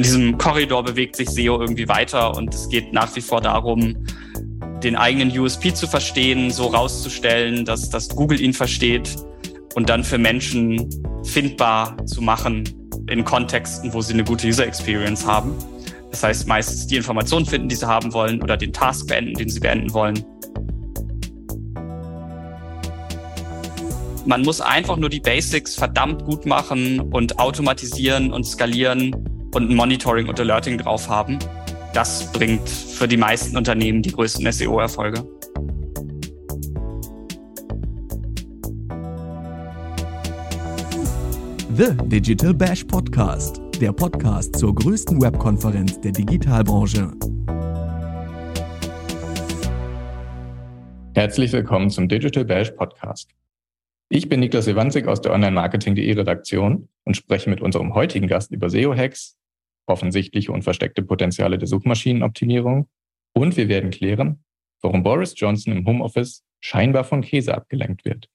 In diesem Korridor bewegt sich SEO irgendwie weiter und es geht nach wie vor darum, den eigenen USP zu verstehen, so rauszustellen, dass, dass Google ihn versteht und dann für Menschen findbar zu machen in Kontexten, wo sie eine gute User Experience haben. Das heißt, meistens die Informationen finden, die sie haben wollen oder den Task beenden, den sie beenden wollen. Man muss einfach nur die Basics verdammt gut machen und automatisieren und skalieren und ein Monitoring und Alerting drauf haben. Das bringt für die meisten Unternehmen die größten SEO-Erfolge. The Digital Bash Podcast, der Podcast zur größten Webkonferenz der Digitalbranche. Herzlich willkommen zum Digital Bash Podcast. Ich bin Niklas Ewanzig aus der Online-Marketing.de Redaktion und spreche mit unserem heutigen Gast über SEO-Hacks, offensichtliche und versteckte Potenziale der Suchmaschinenoptimierung und wir werden klären, warum Boris Johnson im Homeoffice scheinbar von Käse abgelenkt wird.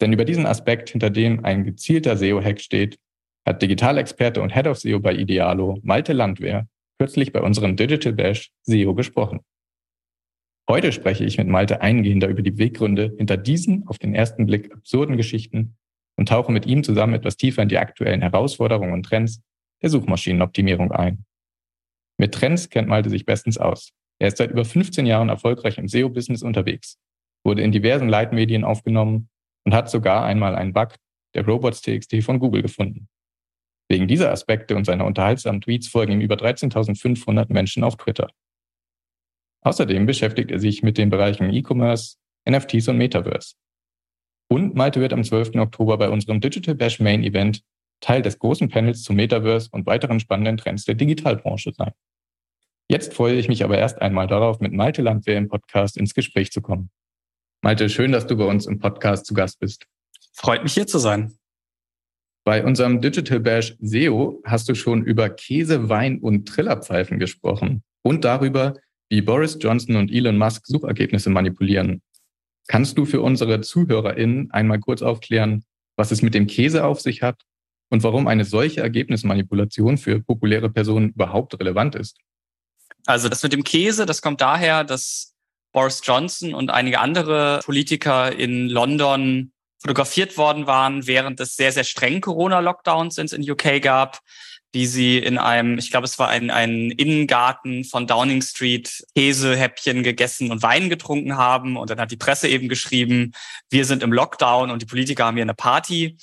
Denn über diesen Aspekt, hinter dem ein gezielter SEO-Hack steht, hat Digitalexperte und Head of SEO bei Idealo, Malte Landwehr, kürzlich bei unserem Digital Bash SEO gesprochen. Heute spreche ich mit Malte eingehender über die Beweggründe hinter diesen auf den ersten Blick absurden Geschichten und tauche mit ihm zusammen etwas tiefer in die aktuellen Herausforderungen und Trends der Suchmaschinenoptimierung ein. Mit Trends kennt Malte sich bestens aus. Er ist seit über 15 Jahren erfolgreich im SEO-Business unterwegs, wurde in diversen Leitmedien aufgenommen und hat sogar einmal einen Bug der Robots.txt von Google gefunden. Wegen dieser Aspekte und seiner unterhaltsamen Tweets folgen ihm über 13.500 Menschen auf Twitter. Außerdem beschäftigt er sich mit den Bereichen E-Commerce, NFTs und Metaverse. Und Malte wird am 12. Oktober bei unserem Digital Bash Main Event Teil des großen Panels zum Metaverse und weiteren spannenden Trends der Digitalbranche sein. Jetzt freue ich mich aber erst einmal darauf, mit Malte Landwehr im Podcast ins Gespräch zu kommen. Malte, schön, dass du bei uns im Podcast zu Gast bist. Freut mich hier zu sein. Bei unserem Digital Bash SEO hast du schon über Käse, Wein und Trillerpfeifen gesprochen und darüber, wie Boris Johnson und Elon Musk Suchergebnisse manipulieren. Kannst du für unsere ZuhörerInnen einmal kurz aufklären, was es mit dem Käse auf sich hat und warum eine solche Ergebnismanipulation für populäre Personen überhaupt relevant ist. Also das mit dem Käse, das kommt daher, dass Boris Johnson und einige andere Politiker in London fotografiert worden waren, während es sehr, sehr streng Corona-Lockdowns in UK gab wie sie in einem, ich glaube, es war ein, ein Innengarten von Downing Street Käsehäppchen gegessen und Wein getrunken haben. Und dann hat die Presse eben geschrieben, wir sind im Lockdown und die Politiker haben hier eine Party.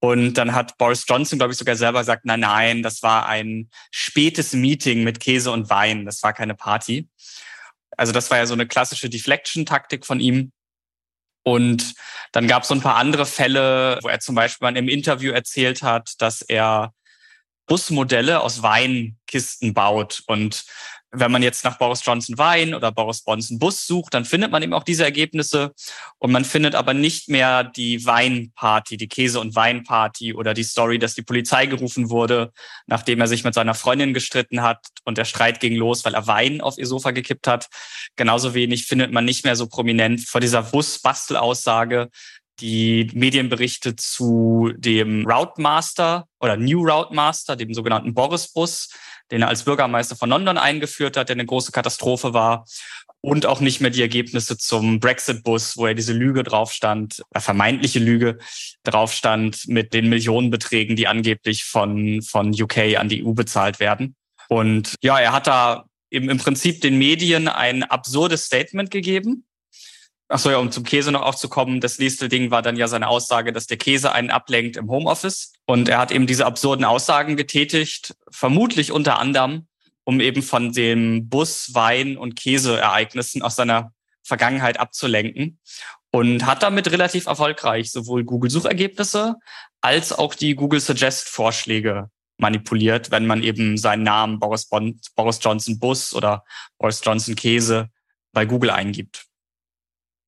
Und dann hat Boris Johnson, glaube ich, sogar selber gesagt, nein, nein, das war ein spätes Meeting mit Käse und Wein. Das war keine Party. Also das war ja so eine klassische Deflection-Taktik von ihm. Und dann gab es so ein paar andere Fälle, wo er zum Beispiel mal im Interview erzählt hat, dass er Busmodelle aus Weinkisten baut. Und wenn man jetzt nach Boris Johnson Wein oder Boris Johnson Bus sucht, dann findet man eben auch diese Ergebnisse. Und man findet aber nicht mehr die Weinparty, die Käse- und Weinparty oder die Story, dass die Polizei gerufen wurde, nachdem er sich mit seiner Freundin gestritten hat und der Streit ging los, weil er Wein auf ihr Sofa gekippt hat. Genauso wenig findet man nicht mehr so prominent vor dieser Bus-Bastel-Aussage, die Medienberichte zu dem Routemaster oder New Routemaster, dem sogenannten Boris-Bus, den er als Bürgermeister von London eingeführt hat, der eine große Katastrophe war. Und auch nicht mehr die Ergebnisse zum Brexit-Bus, wo er diese Lüge drauf stand, äh, vermeintliche Lüge drauf stand mit den Millionenbeträgen, die angeblich von, von UK an die EU bezahlt werden. Und ja, er hat da eben im Prinzip den Medien ein absurdes Statement gegeben, Ach so, ja, um zum Käse noch aufzukommen. Das nächste Ding war dann ja seine Aussage, dass der Käse einen ablenkt im Homeoffice. Und er hat eben diese absurden Aussagen getätigt, vermutlich unter anderem, um eben von dem Bus, Wein und Käseereignissen aus seiner Vergangenheit abzulenken. Und hat damit relativ erfolgreich sowohl Google-Suchergebnisse als auch die Google Suggest-Vorschläge manipuliert, wenn man eben seinen Namen Boris, Bond, Boris Johnson Bus oder Boris Johnson Käse bei Google eingibt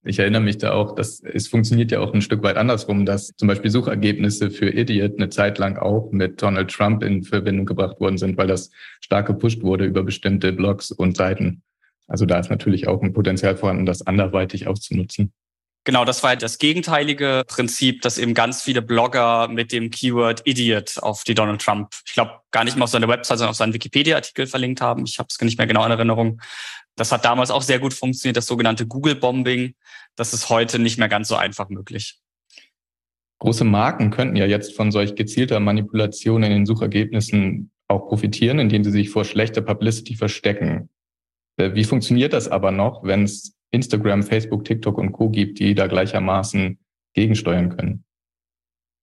ich erinnere mich da auch, dass es funktioniert ja auch ein Stück weit andersrum, dass zum Beispiel Suchergebnisse für Idiot eine Zeit lang auch mit Donald Trump in Verbindung gebracht worden sind, weil das stark gepusht wurde über bestimmte Blogs und Seiten. Also da ist natürlich auch ein Potenzial vorhanden, das anderweitig auszunutzen. Genau, das war das gegenteilige Prinzip, dass eben ganz viele Blogger mit dem Keyword Idiot auf die Donald Trump, ich glaube, gar nicht mal auf seine Website, sondern auf seinen Wikipedia-Artikel verlinkt haben. Ich habe es nicht mehr genau in Erinnerung. Das hat damals auch sehr gut funktioniert, das sogenannte Google-Bombing. Das ist heute nicht mehr ganz so einfach möglich. Große Marken könnten ja jetzt von solch gezielter Manipulation in den Suchergebnissen auch profitieren, indem sie sich vor schlechter Publicity verstecken. Äh, wie funktioniert das aber noch, wenn es Instagram, Facebook, TikTok und Co. gibt, die da gleichermaßen gegensteuern können?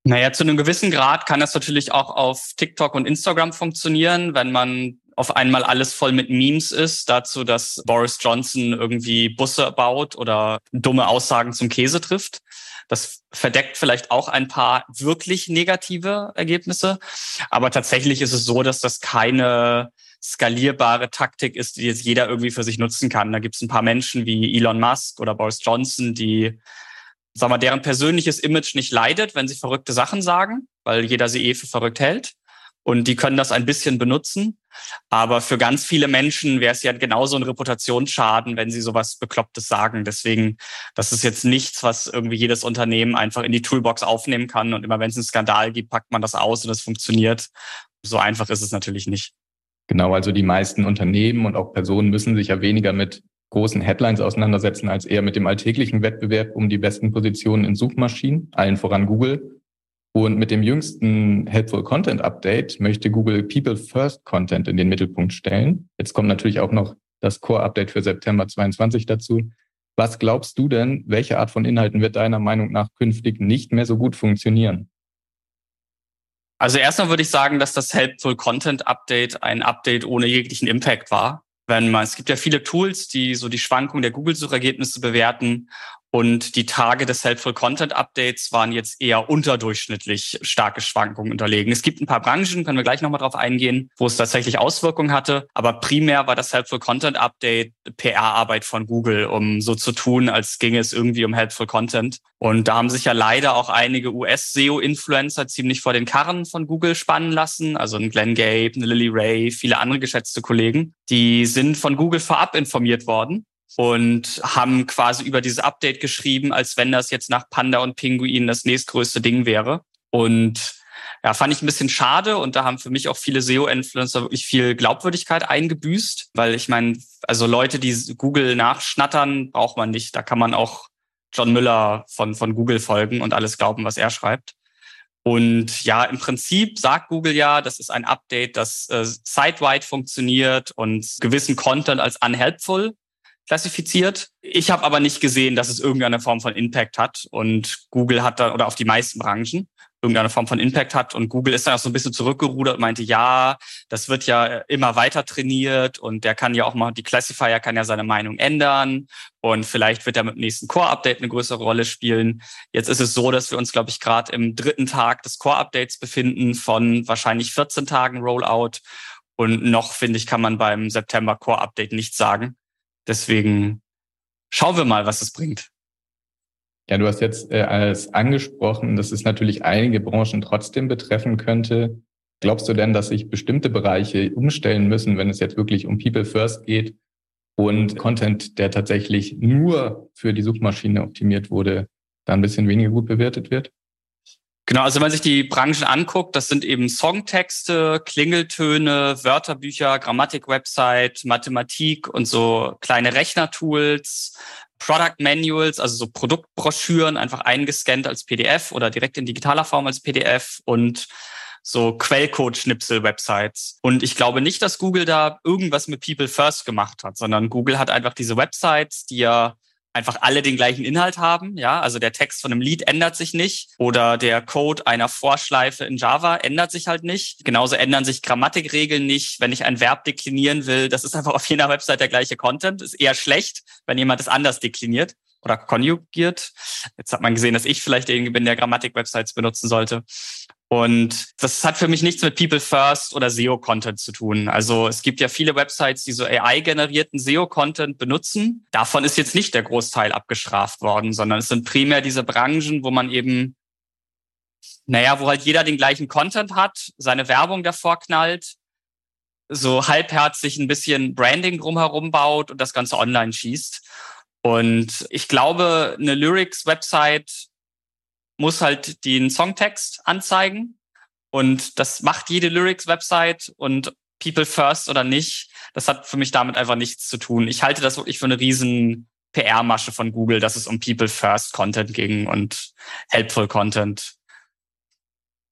Naja, zu einem gewissen Grad kann das natürlich auch auf TikTok und Instagram funktionieren, wenn man auf einmal alles voll mit Memes ist, dazu, dass Boris Johnson irgendwie Busse baut oder dumme Aussagen zum Käse trifft. Das verdeckt vielleicht auch ein paar wirklich negative Ergebnisse. Aber tatsächlich ist es so, dass das keine skalierbare Taktik ist, die jetzt jeder irgendwie für sich nutzen kann. Da gibt es ein paar Menschen wie Elon Musk oder Boris Johnson, die, sagen wir, deren persönliches Image nicht leidet, wenn sie verrückte Sachen sagen, weil jeder sie eh für verrückt hält. Und die können das ein bisschen benutzen. Aber für ganz viele Menschen wäre es ja genauso ein Reputationsschaden, wenn sie sowas Beklopptes sagen. Deswegen, das ist jetzt nichts, was irgendwie jedes Unternehmen einfach in die Toolbox aufnehmen kann. Und immer wenn es einen Skandal gibt, packt man das aus und es funktioniert. So einfach ist es natürlich nicht. Genau, also die meisten Unternehmen und auch Personen müssen sich ja weniger mit großen Headlines auseinandersetzen, als eher mit dem alltäglichen Wettbewerb um die besten Positionen in Suchmaschinen, allen voran Google. Und mit dem jüngsten Helpful Content Update möchte Google People First Content in den Mittelpunkt stellen. Jetzt kommt natürlich auch noch das Core Update für September 22 dazu. Was glaubst du denn, welche Art von Inhalten wird deiner Meinung nach künftig nicht mehr so gut funktionieren? Also erstmal würde ich sagen, dass das Helpful Content Update ein Update ohne jeglichen Impact war. Wenn man, es gibt ja viele Tools, die so die Schwankung der Google-Suchergebnisse bewerten und die Tage des Helpful Content Updates waren jetzt eher unterdurchschnittlich starke Schwankungen unterlegen. Es gibt ein paar Branchen, können wir gleich nochmal drauf eingehen, wo es tatsächlich Auswirkungen hatte. Aber primär war das Helpful Content Update PR-Arbeit von Google, um so zu tun, als ginge es irgendwie um Helpful Content. Und da haben sich ja leider auch einige US-SEO-Influencer ziemlich vor den Karren von Google spannen lassen. Also ein Glenn Gabe, eine Lily Ray, viele andere geschätzte Kollegen. Die sind von Google vorab informiert worden und haben quasi über dieses Update geschrieben, als wenn das jetzt nach Panda und Pinguin das nächstgrößte Ding wäre. Und ja, fand ich ein bisschen schade und da haben für mich auch viele SEO-Influencer wirklich viel Glaubwürdigkeit eingebüßt, weil ich meine, also Leute, die Google nachschnattern, braucht man nicht. Da kann man auch John Müller von, von Google folgen und alles glauben, was er schreibt. Und ja, im Prinzip sagt Google ja, das ist ein Update, das äh, site-wide funktioniert und gewissen Content als unhelpful klassifiziert. Ich habe aber nicht gesehen, dass es irgendeine Form von Impact hat. Und Google hat dann, oder auf die meisten Branchen, irgendeine Form von Impact hat. Und Google ist dann auch so ein bisschen zurückgerudert und meinte, ja, das wird ja immer weiter trainiert und der kann ja auch mal, die Classifier kann ja seine Meinung ändern und vielleicht wird er mit dem nächsten Core-Update eine größere Rolle spielen. Jetzt ist es so, dass wir uns, glaube ich, gerade im dritten Tag des Core-Updates befinden von wahrscheinlich 14 Tagen Rollout. Und noch, finde ich, kann man beim September Core-Update nichts sagen. Deswegen schauen wir mal, was es bringt. Ja, du hast jetzt äh, als angesprochen, dass es natürlich einige Branchen trotzdem betreffen könnte. Glaubst du denn, dass sich bestimmte Bereiche umstellen müssen, wenn es jetzt wirklich um People First geht und Content, der tatsächlich nur für die Suchmaschine optimiert wurde, da ein bisschen weniger gut bewertet wird? Genau, also wenn man sich die Branchen anguckt, das sind eben Songtexte, Klingeltöne, Wörterbücher, Grammatik-Website, Mathematik und so kleine Rechnertools, Product Manuals, also so Produktbroschüren einfach eingescannt als PDF oder direkt in digitaler Form als PDF und so Quellcode-Schnipsel-Websites. Und ich glaube nicht, dass Google da irgendwas mit People First gemacht hat, sondern Google hat einfach diese Websites, die ja einfach alle den gleichen Inhalt haben. Ja, also der Text von einem Lied ändert sich nicht oder der Code einer Vorschleife in Java ändert sich halt nicht. Genauso ändern sich Grammatikregeln nicht. Wenn ich ein Verb deklinieren will, das ist einfach auf jeder Website der gleiche Content. Ist eher schlecht, wenn jemand es anders dekliniert oder konjugiert. Jetzt hat man gesehen, dass ich vielleicht derjenige bin, der Grammatik-Websites benutzen sollte. Und das hat für mich nichts mit People First oder SEO-Content zu tun. Also es gibt ja viele Websites, die so AI-generierten SEO-Content benutzen. Davon ist jetzt nicht der Großteil abgestraft worden, sondern es sind primär diese Branchen, wo man eben, naja, wo halt jeder den gleichen Content hat, seine Werbung davor knallt, so halbherzig ein bisschen Branding drumherum baut und das Ganze online schießt. Und ich glaube, eine Lyrics-Website muss halt den Songtext anzeigen. Und das macht jede Lyrics-Website und People First oder nicht, das hat für mich damit einfach nichts zu tun. Ich halte das wirklich für eine riesen PR-Masche von Google, dass es um People First Content ging und Helpful Content.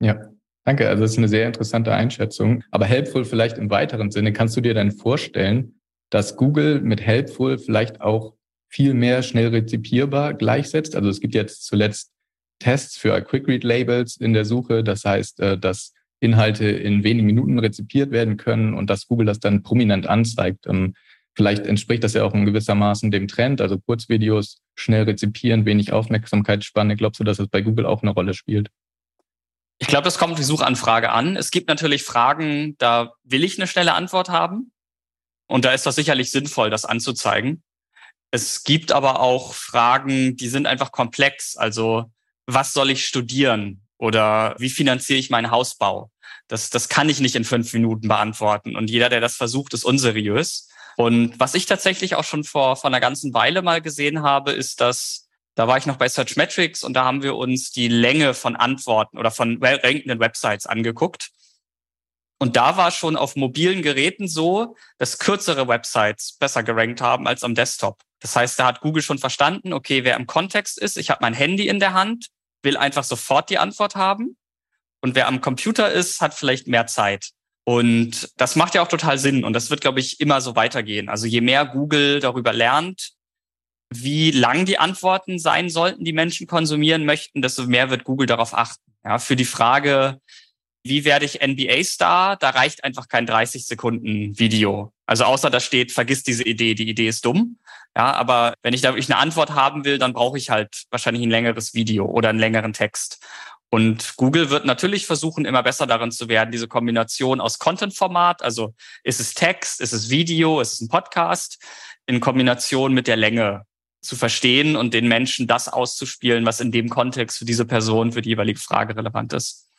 Ja, danke. Also das ist eine sehr interessante Einschätzung. Aber Helpful vielleicht im weiteren Sinne. Kannst du dir dann vorstellen, dass Google mit Helpful vielleicht auch viel mehr schnell rezipierbar gleichsetzt? Also es gibt jetzt zuletzt Tests für Quick Read Labels in der Suche. Das heißt, äh, dass Inhalte in wenigen Minuten rezipiert werden können und dass Google das dann prominent anzeigt. Ähm, vielleicht entspricht das ja auch in gewissermaßen dem Trend, also Kurzvideos schnell rezipieren, wenig Aufmerksamkeitsspanne. Glaubst du, dass das bei Google auch eine Rolle spielt? Ich glaube, das kommt auf die Suchanfrage an. Es gibt natürlich Fragen, da will ich eine schnelle Antwort haben. Und da ist das sicherlich sinnvoll, das anzuzeigen. Es gibt aber auch Fragen, die sind einfach komplex. Also was soll ich studieren oder wie finanziere ich meinen Hausbau? Das, das kann ich nicht in fünf Minuten beantworten. Und jeder, der das versucht, ist unseriös. Und was ich tatsächlich auch schon vor, vor einer ganzen Weile mal gesehen habe, ist, dass da war ich noch bei Searchmetrics und da haben wir uns die Länge von Antworten oder von rankenden Websites angeguckt. Und da war schon auf mobilen Geräten so, dass kürzere Websites besser gerankt haben als am Desktop. Das heißt, da hat Google schon verstanden, okay, wer im Kontext ist, ich habe mein Handy in der Hand, will einfach sofort die Antwort haben. Und wer am Computer ist, hat vielleicht mehr Zeit. Und das macht ja auch total Sinn. Und das wird, glaube ich, immer so weitergehen. Also je mehr Google darüber lernt, wie lang die Antworten sein sollten, die Menschen konsumieren möchten, desto mehr wird Google darauf achten. Ja, für die Frage, wie werde ich NBA-Star, da reicht einfach kein 30 Sekunden Video. Also außer da steht, vergiss diese Idee, die Idee ist dumm. Ja, aber wenn ich da wirklich eine Antwort haben will, dann brauche ich halt wahrscheinlich ein längeres Video oder einen längeren Text. Und Google wird natürlich versuchen, immer besser darin zu werden, diese Kombination aus Content-Format, also ist es Text, ist es Video, ist es ein Podcast, in Kombination mit der Länge zu verstehen und den Menschen das auszuspielen, was in dem Kontext für diese Person, für die jeweilige Frage relevant ist.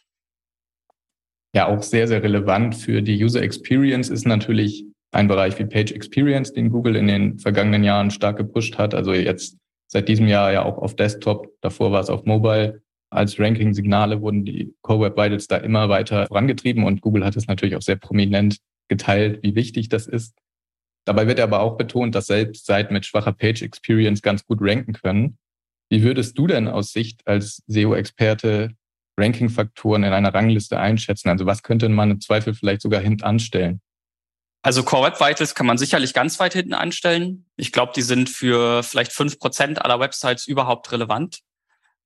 Ja, auch sehr, sehr relevant für die User Experience ist natürlich ein Bereich wie Page Experience, den Google in den vergangenen Jahren stark gepusht hat. Also jetzt seit diesem Jahr ja auch auf Desktop, davor war es auf Mobile. Als Ranking-Signale wurden die Core Web Vitals da immer weiter vorangetrieben und Google hat es natürlich auch sehr prominent geteilt, wie wichtig das ist. Dabei wird aber auch betont, dass selbst Seiten mit schwacher Page Experience ganz gut ranken können. Wie würdest du denn aus Sicht als SEO-Experte Ranking-Faktoren in einer Rangliste einschätzen? Also was könnte man im Zweifel vielleicht sogar hinten anstellen? Also Core Web Vitals kann man sicherlich ganz weit hinten anstellen. Ich glaube, die sind für vielleicht fünf Prozent aller Websites überhaupt relevant.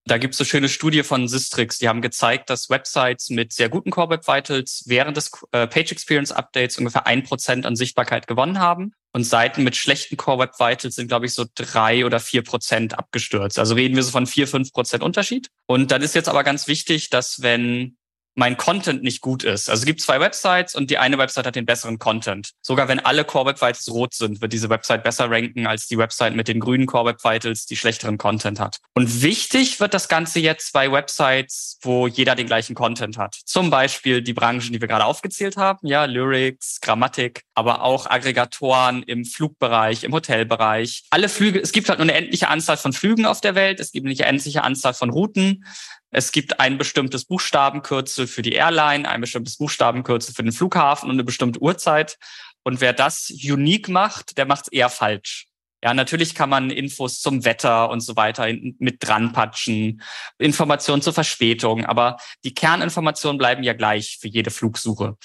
Da gibt es eine schöne Studie von Sistrix, die haben gezeigt, dass Websites mit sehr guten Core Web Vitals während des äh, Page Experience Updates ungefähr ein Prozent an Sichtbarkeit gewonnen haben. Und Seiten mit schlechten Core Web Vitals sind, glaube ich, so drei oder vier Prozent abgestürzt. Also reden wir so von vier, fünf Prozent Unterschied. Und dann ist jetzt aber ganz wichtig, dass wenn mein Content nicht gut ist. Also es gibt zwei Websites und die eine Website hat den besseren Content. Sogar wenn alle Core Web Vitals rot sind, wird diese Website besser ranken als die Website mit den grünen Core Web Vitals, die schlechteren Content hat. Und wichtig wird das Ganze jetzt bei Websites, wo jeder den gleichen Content hat. Zum Beispiel die Branchen, die wir gerade aufgezählt haben, ja, Lyrics, Grammatik, aber auch Aggregatoren im Flugbereich, im Hotelbereich. Alle Flüge, es gibt halt nur eine endliche Anzahl von Flügen auf der Welt, es gibt eine endliche Anzahl von Routen. Es gibt ein bestimmtes Buchstabenkürzel für die Airline, ein bestimmtes Buchstabenkürzel für den Flughafen und eine bestimmte Uhrzeit. Und wer das unique macht, der macht es eher falsch. Ja, natürlich kann man Infos zum Wetter und so weiter mit dran patschen, Informationen zur Verspätung, aber die Kerninformationen bleiben ja gleich für jede Flugsuche.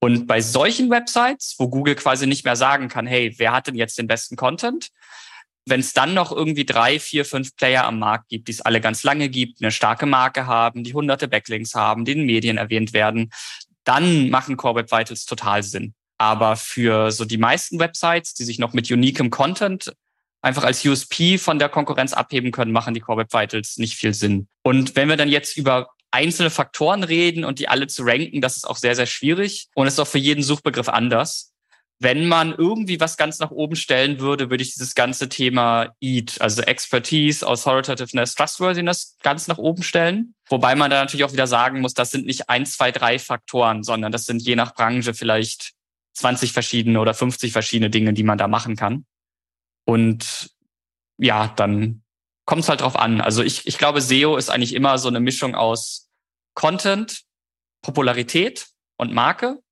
Und bei solchen Websites, wo Google quasi nicht mehr sagen kann, hey, wer hat denn jetzt den besten Content, wenn es dann noch irgendwie drei, vier, fünf Player am Markt gibt, die es alle ganz lange gibt, eine starke Marke haben, die hunderte Backlinks haben, die in Medien erwähnt werden, dann machen Core Web Vitals total Sinn. Aber für so die meisten Websites, die sich noch mit uniquem Content einfach als USP von der Konkurrenz abheben können, machen die Core Web Vitals nicht viel Sinn. Und wenn wir dann jetzt über einzelne Faktoren reden und die alle zu ranken, das ist auch sehr, sehr schwierig und ist auch für jeden Suchbegriff anders wenn man irgendwie was ganz nach oben stellen würde, würde ich dieses ganze Thema EAT, also Expertise, Authoritativeness, Trustworthiness, ganz nach oben stellen. Wobei man da natürlich auch wieder sagen muss, das sind nicht ein, zwei, drei Faktoren, sondern das sind je nach Branche vielleicht 20 verschiedene oder 50 verschiedene Dinge, die man da machen kann. Und ja, dann kommt es halt drauf an. Also ich, ich glaube, SEO ist eigentlich immer so eine Mischung aus Content, Popularität und Marke,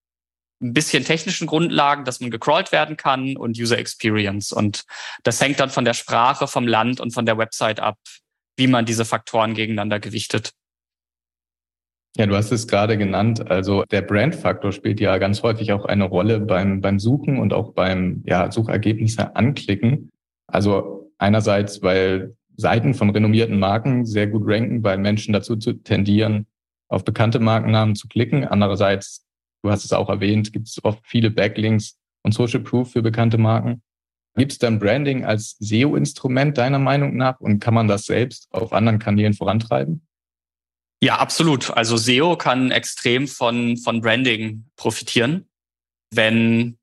ein bisschen technischen Grundlagen, dass man gecrawlt werden kann und User Experience. Und das hängt dann von der Sprache, vom Land und von der Website ab, wie man diese Faktoren gegeneinander gewichtet. Ja, du hast es gerade genannt. Also der Brandfaktor spielt ja ganz häufig auch eine Rolle beim, beim Suchen und auch beim ja, Suchergebnisse anklicken. Also einerseits, weil Seiten von renommierten Marken sehr gut ranken, weil Menschen dazu zu tendieren, auf bekannte Markennamen zu klicken. Andererseits, du hast es auch erwähnt, gibt es oft viele Backlinks und Social Proof für bekannte Marken. Gibt es dann Branding als SEO-Instrument deiner Meinung nach und kann man das selbst auf anderen Kanälen vorantreiben? Ja, absolut. Also SEO kann extrem von, von Branding profitieren. Wenn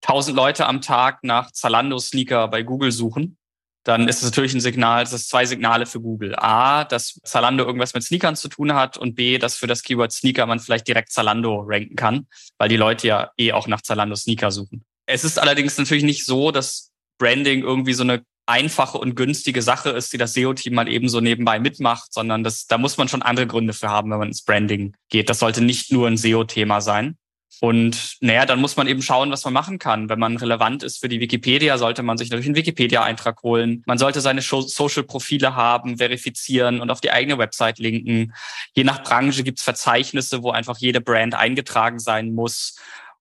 tausend Leute am Tag nach Zalando-Sneaker bei Google suchen, dann ist es natürlich ein Signal, es ist zwei Signale für Google. A, dass Zalando irgendwas mit Sneakern zu tun hat und B, dass für das Keyword Sneaker man vielleicht direkt Zalando ranken kann, weil die Leute ja eh auch nach Zalando Sneaker suchen. Es ist allerdings natürlich nicht so, dass Branding irgendwie so eine einfache und günstige Sache ist, die das SEO-Team mal eben so nebenbei mitmacht, sondern das, da muss man schon andere Gründe für haben, wenn man ins Branding geht. Das sollte nicht nur ein SEO-Thema sein. Und naja, dann muss man eben schauen, was man machen kann. Wenn man relevant ist für die Wikipedia, sollte man sich natürlich einen Wikipedia-Eintrag holen. Man sollte seine Social-Profile haben, verifizieren und auf die eigene Website linken. Je nach Branche gibt es Verzeichnisse, wo einfach jede Brand eingetragen sein muss.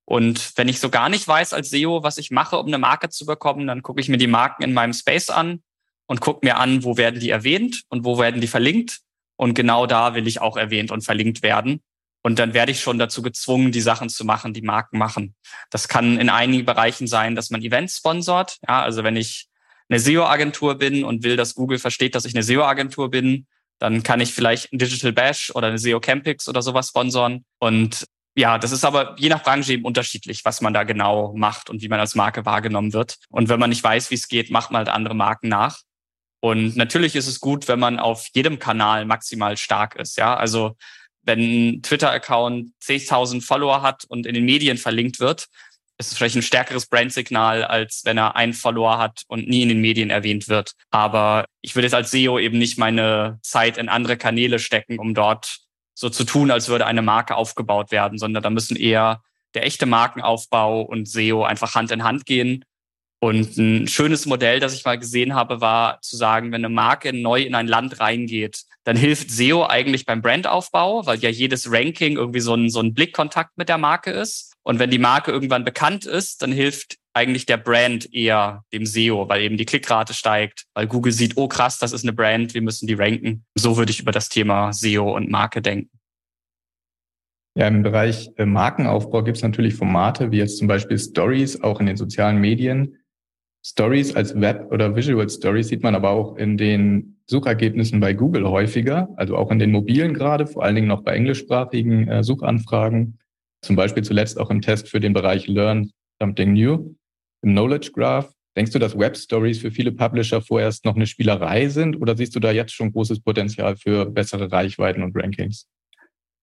Und wenn ich so gar nicht weiß als SEO, was ich mache, um eine Marke zu bekommen, dann gucke ich mir die Marken in meinem Space an und gucke mir an, wo werden die erwähnt und wo werden die verlinkt. Und genau da will ich auch erwähnt und verlinkt werden. Und dann werde ich schon dazu gezwungen, die Sachen zu machen, die Marken machen. Das kann in einigen Bereichen sein, dass man Events sponsort. Ja, also wenn ich eine SEO-Agentur bin und will, dass Google versteht, dass ich eine SEO-Agentur bin, dann kann ich vielleicht ein Digital Bash oder eine SEO Campix oder sowas sponsoren. Und ja, das ist aber je nach Branche eben unterschiedlich, was man da genau macht und wie man als Marke wahrgenommen wird. Und wenn man nicht weiß, wie es geht, macht man halt andere Marken nach. Und natürlich ist es gut, wenn man auf jedem Kanal maximal stark ist. Ja, also wenn ein Twitter-Account 10.000 Follower hat und in den Medien verlinkt wird, ist es vielleicht ein stärkeres Brandsignal, als wenn er einen Follower hat und nie in den Medien erwähnt wird. Aber ich würde jetzt als SEO eben nicht meine Zeit in andere Kanäle stecken, um dort so zu tun, als würde eine Marke aufgebaut werden, sondern da müssen eher der echte Markenaufbau und SEO einfach Hand in Hand gehen. Und ein schönes Modell, das ich mal gesehen habe, war zu sagen, wenn eine Marke neu in ein Land reingeht, dann hilft SEO eigentlich beim Brandaufbau, weil ja jedes Ranking irgendwie so ein, so ein Blickkontakt mit der Marke ist. Und wenn die Marke irgendwann bekannt ist, dann hilft eigentlich der Brand eher dem SEO, weil eben die Klickrate steigt, weil Google sieht, oh krass, das ist eine Brand, wir müssen die ranken. So würde ich über das Thema SEO und Marke denken. Ja, im Bereich äh, Markenaufbau gibt es natürlich Formate wie jetzt zum Beispiel Stories, auch in den sozialen Medien. Stories als Web- oder Visual Stories sieht man aber auch in den Suchergebnissen bei Google häufiger, also auch in den mobilen gerade, vor allen Dingen noch bei englischsprachigen äh, Suchanfragen. Zum Beispiel zuletzt auch im Test für den Bereich Learn Something New im Knowledge Graph. Denkst du, dass Web Stories für viele Publisher vorerst noch eine Spielerei sind oder siehst du da jetzt schon großes Potenzial für bessere Reichweiten und Rankings?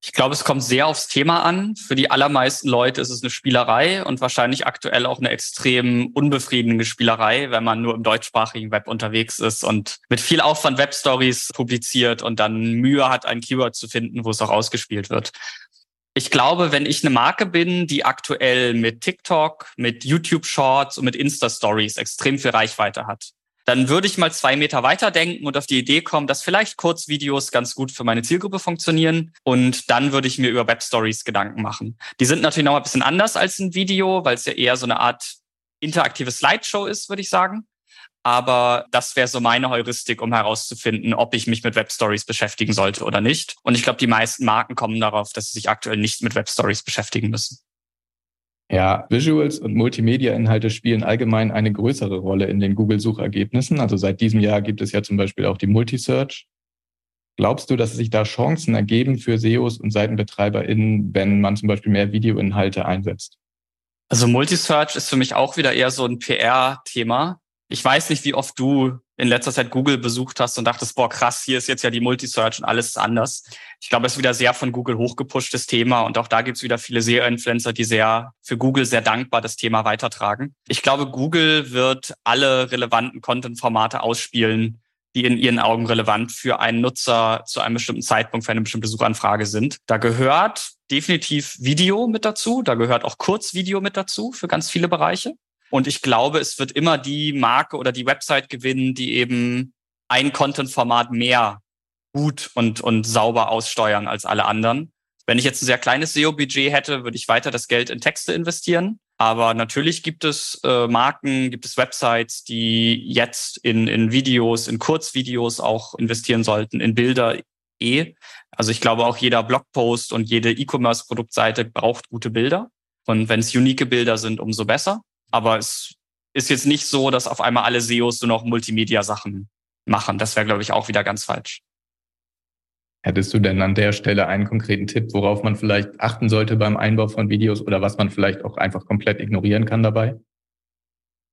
Ich glaube, es kommt sehr aufs Thema an. Für die allermeisten Leute ist es eine Spielerei und wahrscheinlich aktuell auch eine extrem unbefriedigende Spielerei, wenn man nur im deutschsprachigen Web unterwegs ist und mit viel Aufwand Webstories publiziert und dann Mühe hat, ein Keyword zu finden, wo es auch ausgespielt wird. Ich glaube, wenn ich eine Marke bin, die aktuell mit TikTok, mit YouTube Shorts und mit Insta Stories extrem viel Reichweite hat, dann würde ich mal zwei Meter weiter denken und auf die Idee kommen, dass vielleicht Kurzvideos ganz gut für meine Zielgruppe funktionieren. Und dann würde ich mir über Web Stories Gedanken machen. Die sind natürlich noch ein bisschen anders als ein Video, weil es ja eher so eine Art interaktive Slideshow ist, würde ich sagen. Aber das wäre so meine Heuristik, um herauszufinden, ob ich mich mit Web Stories beschäftigen sollte oder nicht. Und ich glaube, die meisten Marken kommen darauf, dass sie sich aktuell nicht mit Web Stories beschäftigen müssen. Ja, Visuals und Multimedia-Inhalte spielen allgemein eine größere Rolle in den Google-Suchergebnissen. Also seit diesem Jahr gibt es ja zum Beispiel auch die Multisearch. Glaubst du, dass sich da Chancen ergeben für SEOs und SeitenbetreiberInnen, wenn man zum Beispiel mehr Videoinhalte einsetzt? Also Multisearch ist für mich auch wieder eher so ein PR-Thema. Ich weiß nicht, wie oft du in letzter Zeit Google besucht hast und dachtest, boah, krass, hier ist jetzt ja die Multisearch und alles ist anders. Ich glaube, es ist wieder sehr von Google hochgepushtes Thema und auch da gibt es wieder viele SEO-Influencer, die sehr für Google sehr dankbar das Thema weitertragen. Ich glaube, Google wird alle relevanten Content-Formate ausspielen, die in ihren Augen relevant für einen Nutzer zu einem bestimmten Zeitpunkt für eine bestimmte Suchanfrage sind. Da gehört definitiv Video mit dazu, da gehört auch Kurzvideo mit dazu für ganz viele Bereiche. Und ich glaube, es wird immer die Marke oder die Website gewinnen, die eben ein Content-Format mehr gut und, und sauber aussteuern als alle anderen. Wenn ich jetzt ein sehr kleines SEO-Budget hätte, würde ich weiter das Geld in Texte investieren. Aber natürlich gibt es äh, Marken, gibt es Websites, die jetzt in, in Videos, in Kurzvideos auch investieren sollten, in Bilder eh. Also ich glaube auch jeder Blogpost und jede E-Commerce-Produktseite braucht gute Bilder. Und wenn es unique Bilder sind, umso besser. Aber es ist jetzt nicht so, dass auf einmal alle SEOs nur noch Multimedia-Sachen machen. Das wäre, glaube ich, auch wieder ganz falsch. Hättest du denn an der Stelle einen konkreten Tipp, worauf man vielleicht achten sollte beim Einbau von Videos oder was man vielleicht auch einfach komplett ignorieren kann dabei?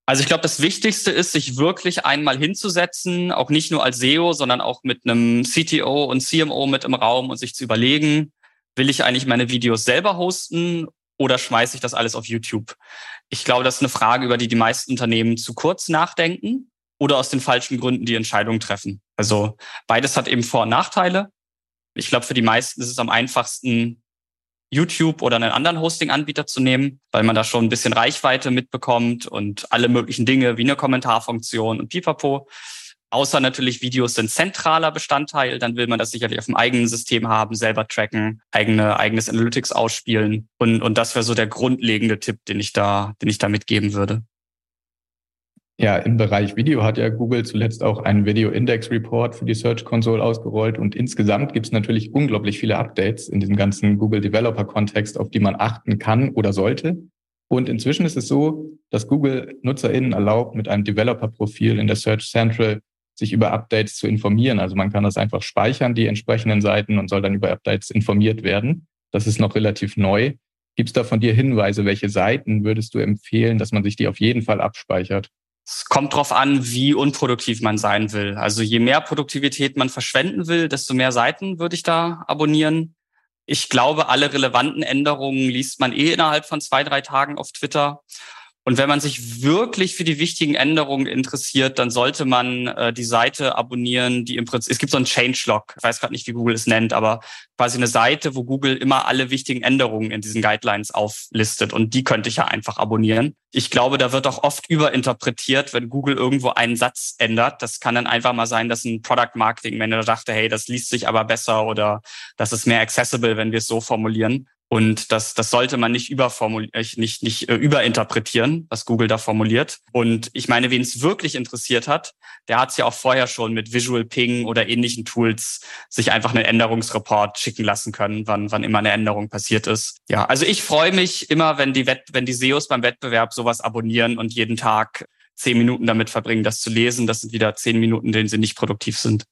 Also ich glaube, das Wichtigste ist, sich wirklich einmal hinzusetzen, auch nicht nur als SEO, sondern auch mit einem CTO und CMO mit im Raum und sich zu überlegen, will ich eigentlich meine Videos selber hosten oder schmeiße ich das alles auf YouTube? Ich glaube, das ist eine Frage, über die die meisten Unternehmen zu kurz nachdenken oder aus den falschen Gründen die Entscheidung treffen. Also beides hat eben Vor- und Nachteile. Ich glaube, für die meisten ist es am einfachsten, YouTube oder einen anderen Hosting-Anbieter zu nehmen, weil man da schon ein bisschen Reichweite mitbekommt und alle möglichen Dinge wie eine Kommentarfunktion und Pipapo. Außer natürlich Videos sind zentraler Bestandteil, dann will man das sicherlich auf dem eigenen System haben, selber tracken, eigene, eigenes Analytics ausspielen. Und, und das wäre so der grundlegende Tipp, den ich da, den ich da mitgeben würde. Ja, im Bereich Video hat ja Google zuletzt auch einen Video Index Report für die Search Console ausgerollt und insgesamt gibt es natürlich unglaublich viele Updates in diesem ganzen Google Developer Kontext, auf die man achten kann oder sollte. Und inzwischen ist es so, dass Google NutzerInnen erlaubt, mit einem Developer-Profil in der Search Central sich über Updates zu informieren. Also man kann das einfach speichern, die entsprechenden Seiten, und soll dann über Updates informiert werden. Das ist noch relativ neu. Gibt es da von dir Hinweise, welche Seiten würdest du empfehlen, dass man sich die auf jeden Fall abspeichert? Es kommt drauf an, wie unproduktiv man sein will. Also je mehr Produktivität man verschwenden will, desto mehr Seiten würde ich da abonnieren. Ich glaube, alle relevanten Änderungen liest man eh innerhalb von zwei, drei Tagen auf Twitter. Und wenn man sich wirklich für die wichtigen Änderungen interessiert, dann sollte man äh, die Seite abonnieren, die im Prinzip, es gibt so einen Changelog, ich weiß gerade nicht, wie Google es nennt, aber quasi eine Seite, wo Google immer alle wichtigen Änderungen in diesen Guidelines auflistet. Und die könnte ich ja einfach abonnieren. Ich glaube, da wird auch oft überinterpretiert, wenn Google irgendwo einen Satz ändert. Das kann dann einfach mal sein, dass ein Product Marketing Manager dachte, hey, das liest sich aber besser oder das ist mehr accessible, wenn wir es so formulieren. Und das, das sollte man nicht überformulieren, äh, nicht, nicht äh, überinterpretieren, was Google da formuliert. Und ich meine, wen es wirklich interessiert hat, der hat es ja auch vorher schon mit Visual Ping oder ähnlichen Tools sich einfach einen Änderungsreport schicken lassen können, wann, wann immer eine Änderung passiert ist. Ja, also ich freue mich immer, wenn die, Wett wenn die SEOs beim Wettbewerb sowas abonnieren und jeden Tag zehn Minuten damit verbringen, das zu lesen. Das sind wieder zehn Minuten, denen sie nicht produktiv sind.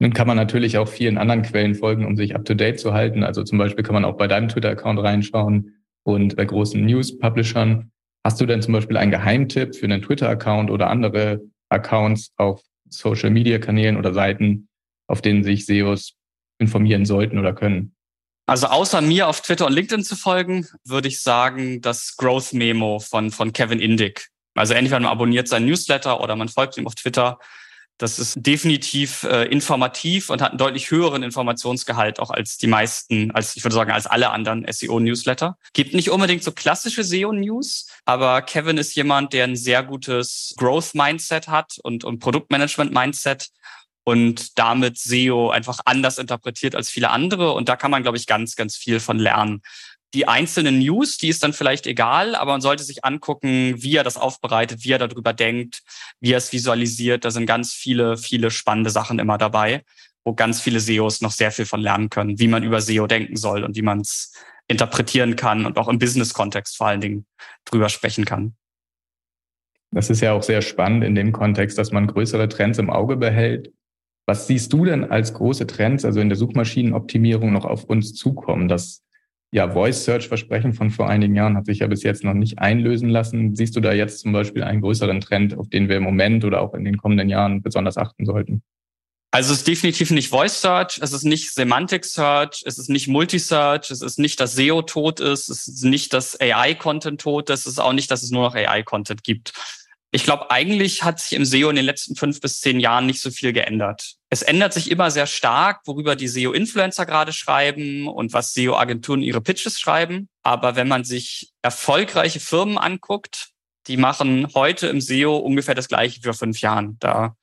Nun kann man natürlich auch vielen anderen Quellen folgen, um sich up-to-date zu halten. Also zum Beispiel kann man auch bei deinem Twitter-Account reinschauen und bei großen News-Publishern. Hast du denn zum Beispiel einen Geheimtipp für einen Twitter-Account oder andere Accounts auf Social-Media-Kanälen oder Seiten, auf denen sich SEOs informieren sollten oder können? Also außer mir auf Twitter und LinkedIn zu folgen, würde ich sagen, das Growth Memo von, von Kevin Indig. Also entweder man abonniert seinen Newsletter oder man folgt ihm auf Twitter. Das ist definitiv äh, informativ und hat einen deutlich höheren Informationsgehalt auch als die meisten, als ich würde sagen, als alle anderen SEO-Newsletter. Gibt nicht unbedingt so klassische SEO-News, aber Kevin ist jemand, der ein sehr gutes Growth-Mindset hat und, und Produktmanagement-Mindset und damit SEO einfach anders interpretiert als viele andere. Und da kann man, glaube ich, ganz, ganz viel von lernen die einzelnen News, die ist dann vielleicht egal, aber man sollte sich angucken, wie er das aufbereitet, wie er darüber denkt, wie er es visualisiert. Da sind ganz viele, viele spannende Sachen immer dabei, wo ganz viele SEOs noch sehr viel von lernen können, wie man über SEO denken soll und wie man es interpretieren kann und auch im Business-Kontext vor allen Dingen drüber sprechen kann. Das ist ja auch sehr spannend in dem Kontext, dass man größere Trends im Auge behält. Was siehst du denn als große Trends, also in der Suchmaschinenoptimierung, noch auf uns zukommen? Das ja, Voice-Search-Versprechen von vor einigen Jahren hat sich ja bis jetzt noch nicht einlösen lassen. Siehst du da jetzt zum Beispiel einen größeren Trend, auf den wir im Moment oder auch in den kommenden Jahren besonders achten sollten? Also es ist definitiv nicht Voice Search, es ist nicht Semantic Search, es ist nicht Multisearch, es ist nicht, dass SEO tot ist, es ist nicht, dass AI-Content tot ist, es ist auch nicht, dass es nur noch AI-Content gibt. Ich glaube, eigentlich hat sich im SEO in den letzten fünf bis zehn Jahren nicht so viel geändert. Es ändert sich immer sehr stark, worüber die SEO-Influencer gerade schreiben und was SEO-Agenturen ihre Pitches schreiben. Aber wenn man sich erfolgreiche Firmen anguckt, die machen heute im SEO ungefähr das gleiche wie vor fünf Jahren. Da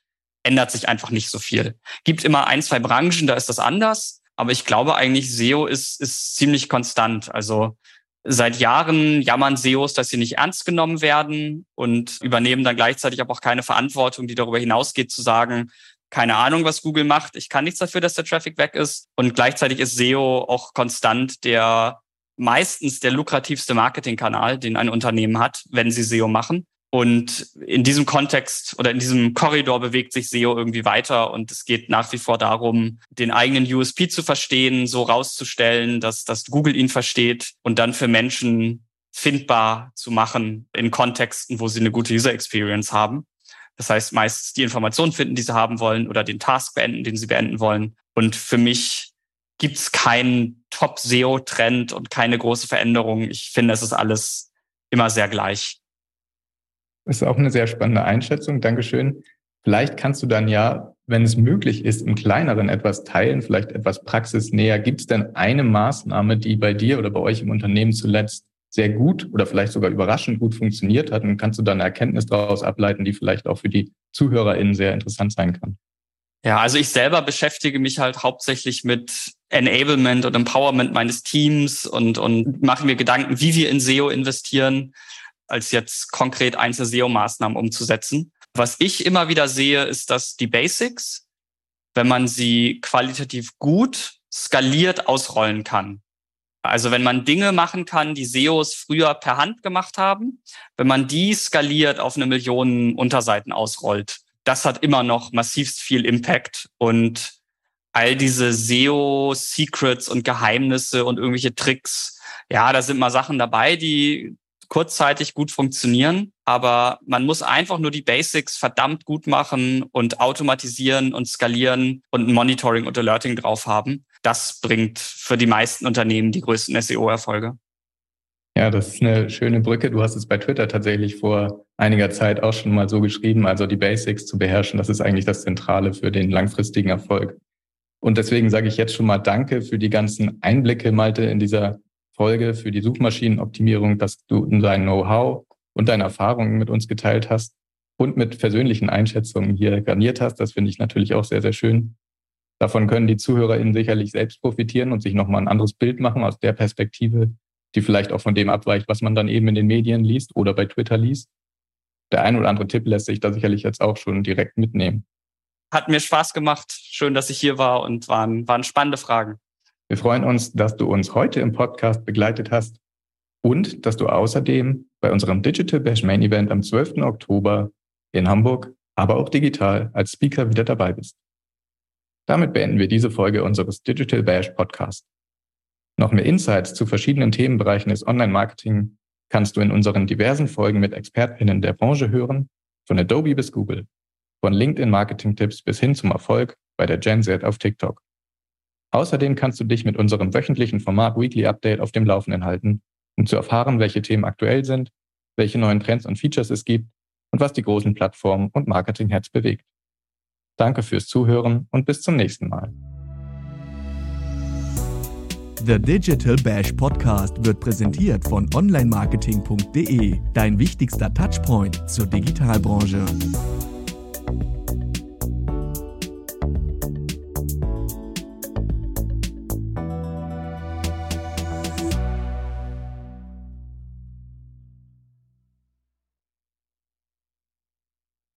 ändert sich einfach nicht so viel. Gibt immer ein, zwei Branchen, da ist das anders. Aber ich glaube eigentlich, SEO ist, ist ziemlich konstant. Also Seit Jahren jammern SEOs, dass sie nicht ernst genommen werden und übernehmen dann gleichzeitig aber auch keine Verantwortung, die darüber hinausgeht, zu sagen, keine Ahnung, was Google macht. Ich kann nichts dafür, dass der Traffic weg ist. Und gleichzeitig ist SEO auch konstant der meistens der lukrativste Marketingkanal, den ein Unternehmen hat, wenn sie SEO machen. Und in diesem Kontext oder in diesem Korridor bewegt sich SEO irgendwie weiter und es geht nach wie vor darum, den eigenen USP zu verstehen, so rauszustellen, dass, dass Google ihn versteht und dann für Menschen findbar zu machen in Kontexten, wo sie eine gute User Experience haben. Das heißt, meistens die Informationen finden, die sie haben wollen oder den Task beenden, den sie beenden wollen. Und für mich gibt es keinen Top-SEO-Trend und keine große Veränderung. Ich finde, es ist alles immer sehr gleich. Das ist auch eine sehr spannende Einschätzung. Dankeschön. Vielleicht kannst du dann ja, wenn es möglich ist, im Kleineren etwas teilen, vielleicht etwas praxisnäher. Gibt es denn eine Maßnahme, die bei dir oder bei euch im Unternehmen zuletzt sehr gut oder vielleicht sogar überraschend gut funktioniert hat? Und kannst du dann eine Erkenntnis daraus ableiten, die vielleicht auch für die ZuhörerInnen sehr interessant sein kann? Ja, also ich selber beschäftige mich halt hauptsächlich mit Enablement und Empowerment meines Teams und, und mache mir Gedanken, wie wir in SEO investieren als jetzt konkret einzelne SEO-Maßnahmen umzusetzen. Was ich immer wieder sehe, ist, dass die Basics, wenn man sie qualitativ gut skaliert ausrollen kann. Also wenn man Dinge machen kann, die SEOs früher per Hand gemacht haben, wenn man die skaliert auf eine Million Unterseiten ausrollt, das hat immer noch massivst viel Impact und all diese SEO-Secrets und Geheimnisse und irgendwelche Tricks, ja, da sind mal Sachen dabei, die kurzzeitig gut funktionieren, aber man muss einfach nur die Basics verdammt gut machen und automatisieren und skalieren und ein Monitoring und Alerting drauf haben. Das bringt für die meisten Unternehmen die größten SEO-Erfolge. Ja, das ist eine schöne Brücke. Du hast es bei Twitter tatsächlich vor einiger Zeit auch schon mal so geschrieben. Also die Basics zu beherrschen, das ist eigentlich das Zentrale für den langfristigen Erfolg. Und deswegen sage ich jetzt schon mal Danke für die ganzen Einblicke, Malte, in dieser Folge für die Suchmaschinenoptimierung, dass du dein Know-how und deine Erfahrungen mit uns geteilt hast und mit persönlichen Einschätzungen hier garniert hast. Das finde ich natürlich auch sehr, sehr schön. Davon können die ZuhörerInnen sicherlich selbst profitieren und sich nochmal ein anderes Bild machen aus der Perspektive, die vielleicht auch von dem abweicht, was man dann eben in den Medien liest oder bei Twitter liest. Der ein oder andere Tipp lässt sich da sicherlich jetzt auch schon direkt mitnehmen. Hat mir Spaß gemacht. Schön, dass ich hier war und waren, waren spannende Fragen. Wir freuen uns, dass du uns heute im Podcast begleitet hast und dass du außerdem bei unserem Digital Bash Main Event am 12. Oktober in Hamburg, aber auch digital als Speaker wieder dabei bist. Damit beenden wir diese Folge unseres Digital Bash Podcast. Noch mehr Insights zu verschiedenen Themenbereichen des Online-Marketing kannst du in unseren diversen Folgen mit ExpertInnen der Branche hören, von Adobe bis Google, von LinkedIn-Marketing-Tipps bis hin zum Erfolg bei der Gen Z auf TikTok. Außerdem kannst du dich mit unserem wöchentlichen Format Weekly Update auf dem Laufenden halten, um zu erfahren, welche Themen aktuell sind, welche neuen Trends und Features es gibt und was die großen Plattformen und Marketing-Heads bewegt. Danke fürs Zuhören und bis zum nächsten Mal. The Digital Bash Podcast wird präsentiert von onlinemarketing.de, dein wichtigster Touchpoint zur Digitalbranche.